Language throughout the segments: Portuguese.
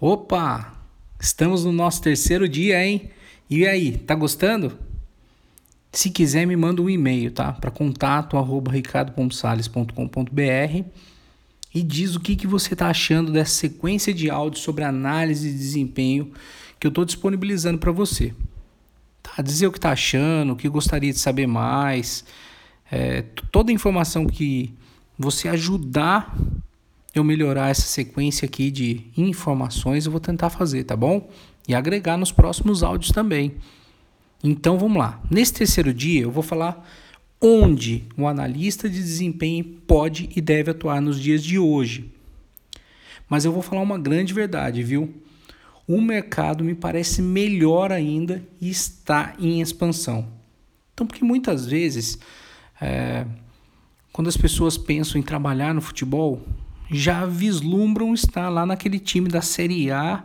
Opa! Estamos no nosso terceiro dia, hein? E aí, tá gostando? Se quiser, me manda um e-mail, tá? Para contato arroba ricardopompsales.com.br e diz o que, que você está achando dessa sequência de áudios sobre análise de desempenho que eu estou disponibilizando para você. Tá? Dizer o que está achando, o que gostaria de saber mais, é, toda a informação que você ajudar eu melhorar essa sequência aqui de informações, eu vou tentar fazer, tá bom? E agregar nos próximos áudios também. Então vamos lá. Nesse terceiro dia eu vou falar onde o analista de desempenho pode e deve atuar nos dias de hoje. Mas eu vou falar uma grande verdade, viu? O mercado me parece melhor ainda e está em expansão. Então, porque muitas vezes, é, quando as pessoas pensam em trabalhar no futebol, já vislumbram estar lá naquele time da Série A,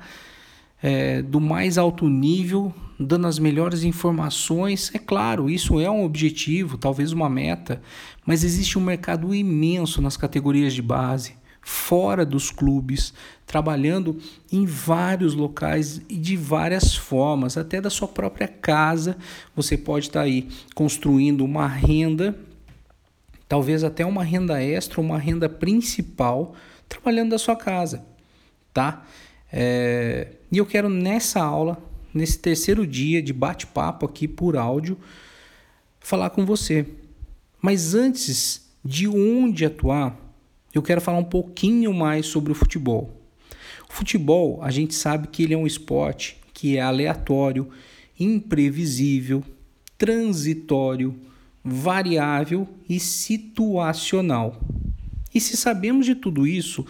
é, do mais alto nível, dando as melhores informações. É claro, isso é um objetivo, talvez uma meta, mas existe um mercado imenso nas categorias de base, fora dos clubes, trabalhando em vários locais e de várias formas, até da sua própria casa. Você pode estar aí construindo uma renda talvez até uma renda extra, uma renda principal, trabalhando da sua casa, tá? É, e eu quero nessa aula, nesse terceiro dia de bate-papo aqui por áudio, falar com você. Mas antes de onde atuar, eu quero falar um pouquinho mais sobre o futebol. O futebol, a gente sabe que ele é um esporte que é aleatório, imprevisível, transitório, variável e situacional. E se sabemos de tudo isso,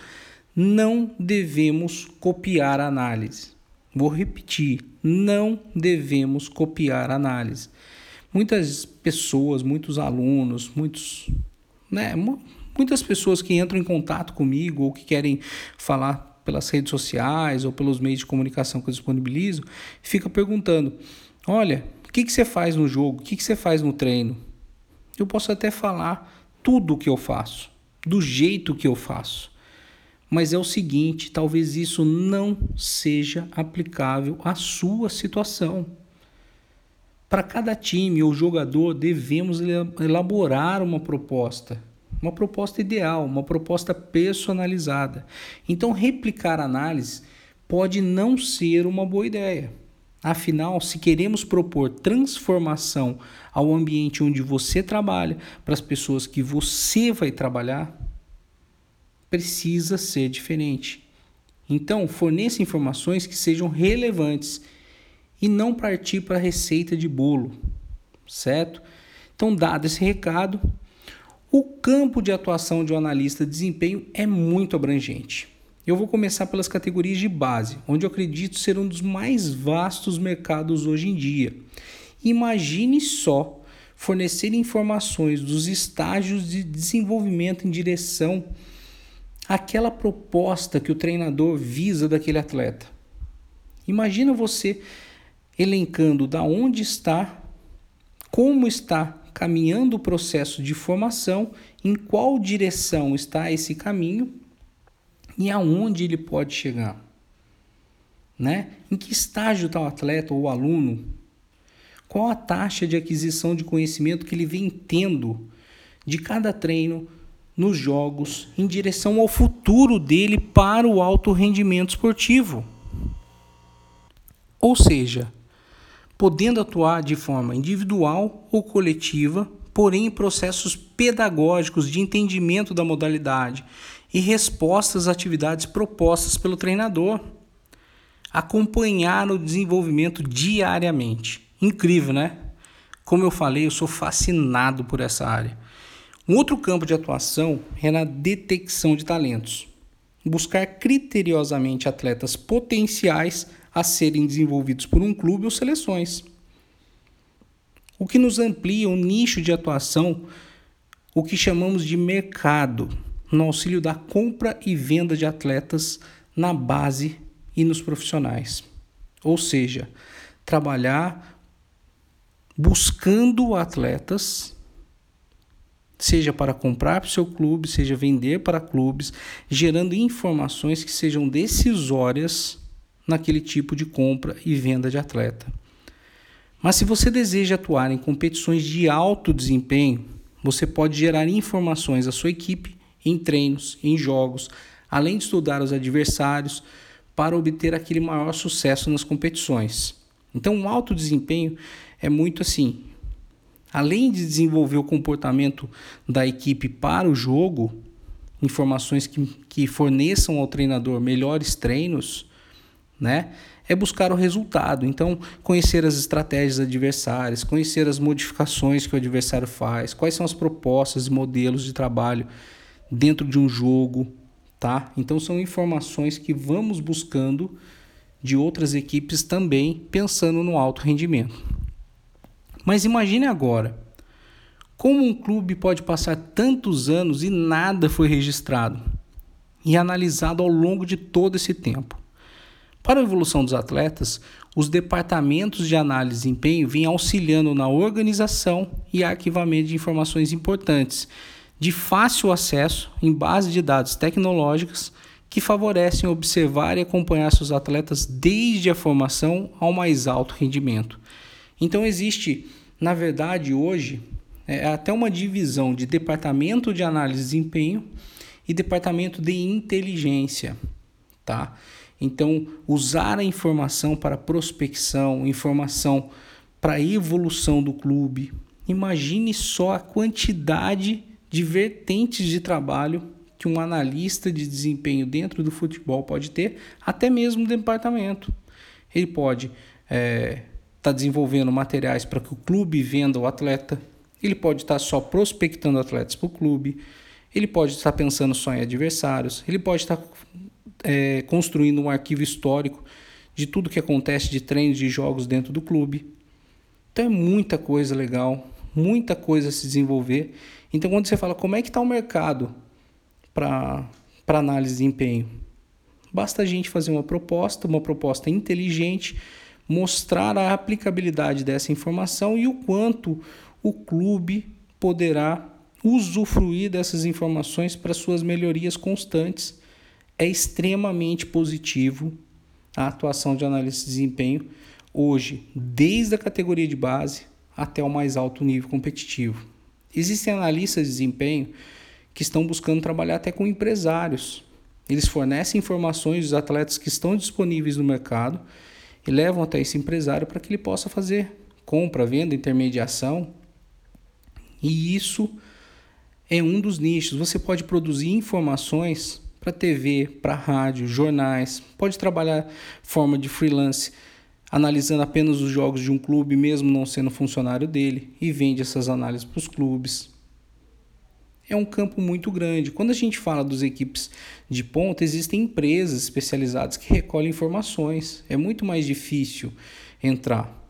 não devemos copiar a análise. Vou repetir, não devemos copiar a análise. Muitas pessoas, muitos alunos, muitos, né, muitas pessoas que entram em contato comigo ou que querem falar pelas redes sociais ou pelos meios de comunicação que eu disponibilizo, fica perguntando: olha, o que, que você faz no jogo? O que, que você faz no treino? Eu posso até falar tudo o que eu faço, do jeito que eu faço. Mas é o seguinte, talvez isso não seja aplicável à sua situação. Para cada time ou jogador, devemos elaborar uma proposta, uma proposta ideal, uma proposta personalizada. Então, replicar análise pode não ser uma boa ideia. Afinal, se queremos propor transformação ao ambiente onde você trabalha, para as pessoas que você vai trabalhar, precisa ser diferente. Então, forneça informações que sejam relevantes e não partir para a receita de bolo, certo? Então, dado esse recado, o campo de atuação de um analista de desempenho é muito abrangente. Eu vou começar pelas categorias de base, onde eu acredito ser um dos mais vastos mercados hoje em dia. Imagine só fornecer informações dos estágios de desenvolvimento em direção àquela proposta que o treinador visa daquele atleta. Imagina você elencando da onde está, como está caminhando o processo de formação, em qual direção está esse caminho e aonde ele pode chegar. Né? Em que estágio está o atleta ou o aluno? Qual a taxa de aquisição de conhecimento que ele vem tendo de cada treino nos jogos em direção ao futuro dele para o alto rendimento esportivo? Ou seja, podendo atuar de forma individual ou coletiva, porém processos pedagógicos de entendimento da modalidade e respostas às atividades propostas pelo treinador. Acompanhar o desenvolvimento diariamente. Incrível, né? Como eu falei, eu sou fascinado por essa área. Um outro campo de atuação é na detecção de talentos. Buscar criteriosamente atletas potenciais a serem desenvolvidos por um clube ou seleções. O que nos amplia o nicho de atuação, o que chamamos de mercado, no auxílio da compra e venda de atletas na base e nos profissionais. Ou seja, trabalhar buscando atletas, seja para comprar para o seu clube, seja vender para clubes, gerando informações que sejam decisórias naquele tipo de compra e venda de atleta. Mas se você deseja atuar em competições de alto desempenho, você pode gerar informações à sua equipe em treinos, em jogos, além de estudar os adversários para obter aquele maior sucesso nas competições. Então, o alto desempenho é muito assim. Além de desenvolver o comportamento da equipe para o jogo, informações que, que forneçam ao treinador melhores treinos, né? É buscar o resultado. Então, conhecer as estratégias adversárias, conhecer as modificações que o adversário faz, quais são as propostas e modelos de trabalho dentro de um jogo, tá? Então, são informações que vamos buscando de outras equipes também, pensando no alto rendimento. Mas imagine agora, como um clube pode passar tantos anos e nada foi registrado e analisado ao longo de todo esse tempo? Para a evolução dos atletas, os departamentos de análise de desempenho vêm auxiliando na organização e arquivamento de informações importantes, de fácil acesso em base de dados tecnológicas que favorecem observar e acompanhar seus atletas desde a formação ao mais alto rendimento. Então existe, na verdade, hoje é até uma divisão de departamento de análise de desempenho e departamento de inteligência, tá? Então, usar a informação para prospecção, informação para evolução do clube. Imagine só a quantidade de vertentes de trabalho que um analista de desempenho dentro do futebol pode ter, até mesmo no departamento. Ele pode estar é, tá desenvolvendo materiais para que o clube venda o atleta, ele pode estar tá só prospectando atletas para o clube, ele pode estar tá pensando só em adversários, ele pode estar tá é, construindo um arquivo histórico de tudo que acontece de treinos de jogos dentro do clube. Então é muita coisa legal, muita coisa a se desenvolver. Então quando você fala como é que está o mercado para análise de desempenho, basta a gente fazer uma proposta, uma proposta inteligente, mostrar a aplicabilidade dessa informação e o quanto o clube poderá usufruir dessas informações para suas melhorias constantes é extremamente positivo a atuação de análise de desempenho hoje, desde a categoria de base até o mais alto nível competitivo. Existem analistas de desempenho que estão buscando trabalhar até com empresários. Eles fornecem informações dos atletas que estão disponíveis no mercado e levam até esse empresário para que ele possa fazer compra, venda, intermediação. E isso é um dos nichos. Você pode produzir informações para TV, para rádio, jornais. Pode trabalhar forma de freelance, analisando apenas os jogos de um clube, mesmo não sendo funcionário dele, e vende essas análises para os clubes. É um campo muito grande. Quando a gente fala das equipes de ponta, existem empresas especializadas que recolhem informações. É muito mais difícil entrar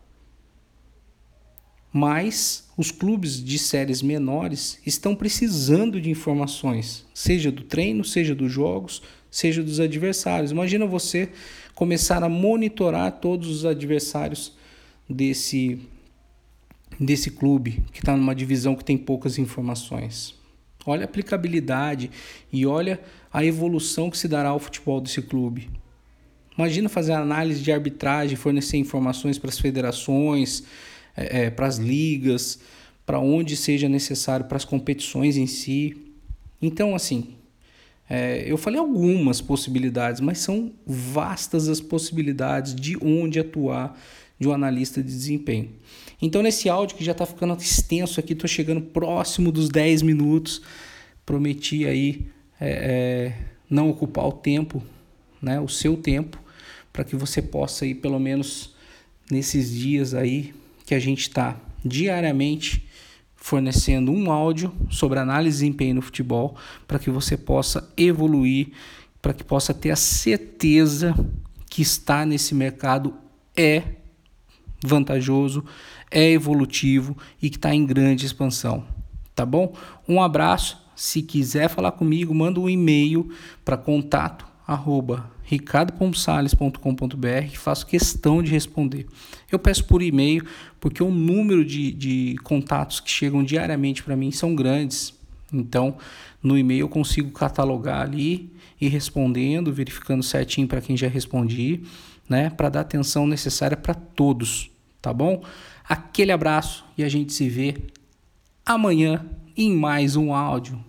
mas os clubes de séries menores estão precisando de informações, seja do treino, seja dos jogos, seja dos adversários. Imagina você começar a monitorar todos os adversários desse desse clube que está numa divisão que tem poucas informações. Olha a aplicabilidade e olha a evolução que se dará ao futebol desse clube. Imagina fazer análise de arbitragem, fornecer informações para as federações, é, é, para as ligas, para onde seja necessário, para as competições em si. Então, assim, é, eu falei algumas possibilidades, mas são vastas as possibilidades de onde atuar de um analista de desempenho. Então, nesse áudio que já está ficando extenso aqui, estou chegando próximo dos 10 minutos. Prometi aí é, é, não ocupar o tempo, né, o seu tempo, para que você possa aí pelo menos nesses dias aí que a gente está diariamente fornecendo um áudio sobre análise de desempenho no futebol para que você possa evoluir, para que possa ter a certeza que estar nesse mercado é vantajoso, é evolutivo e que está em grande expansão. Tá bom? Um abraço. Se quiser falar comigo, manda um e-mail para contato arroba ricardopompsales.com.br faço questão de responder. Eu peço por e-mail porque o número de, de contatos que chegam diariamente para mim são grandes. Então, no e-mail eu consigo catalogar ali e respondendo, verificando certinho para quem já respondi, né, para dar atenção necessária para todos, tá bom? Aquele abraço e a gente se vê amanhã em mais um áudio.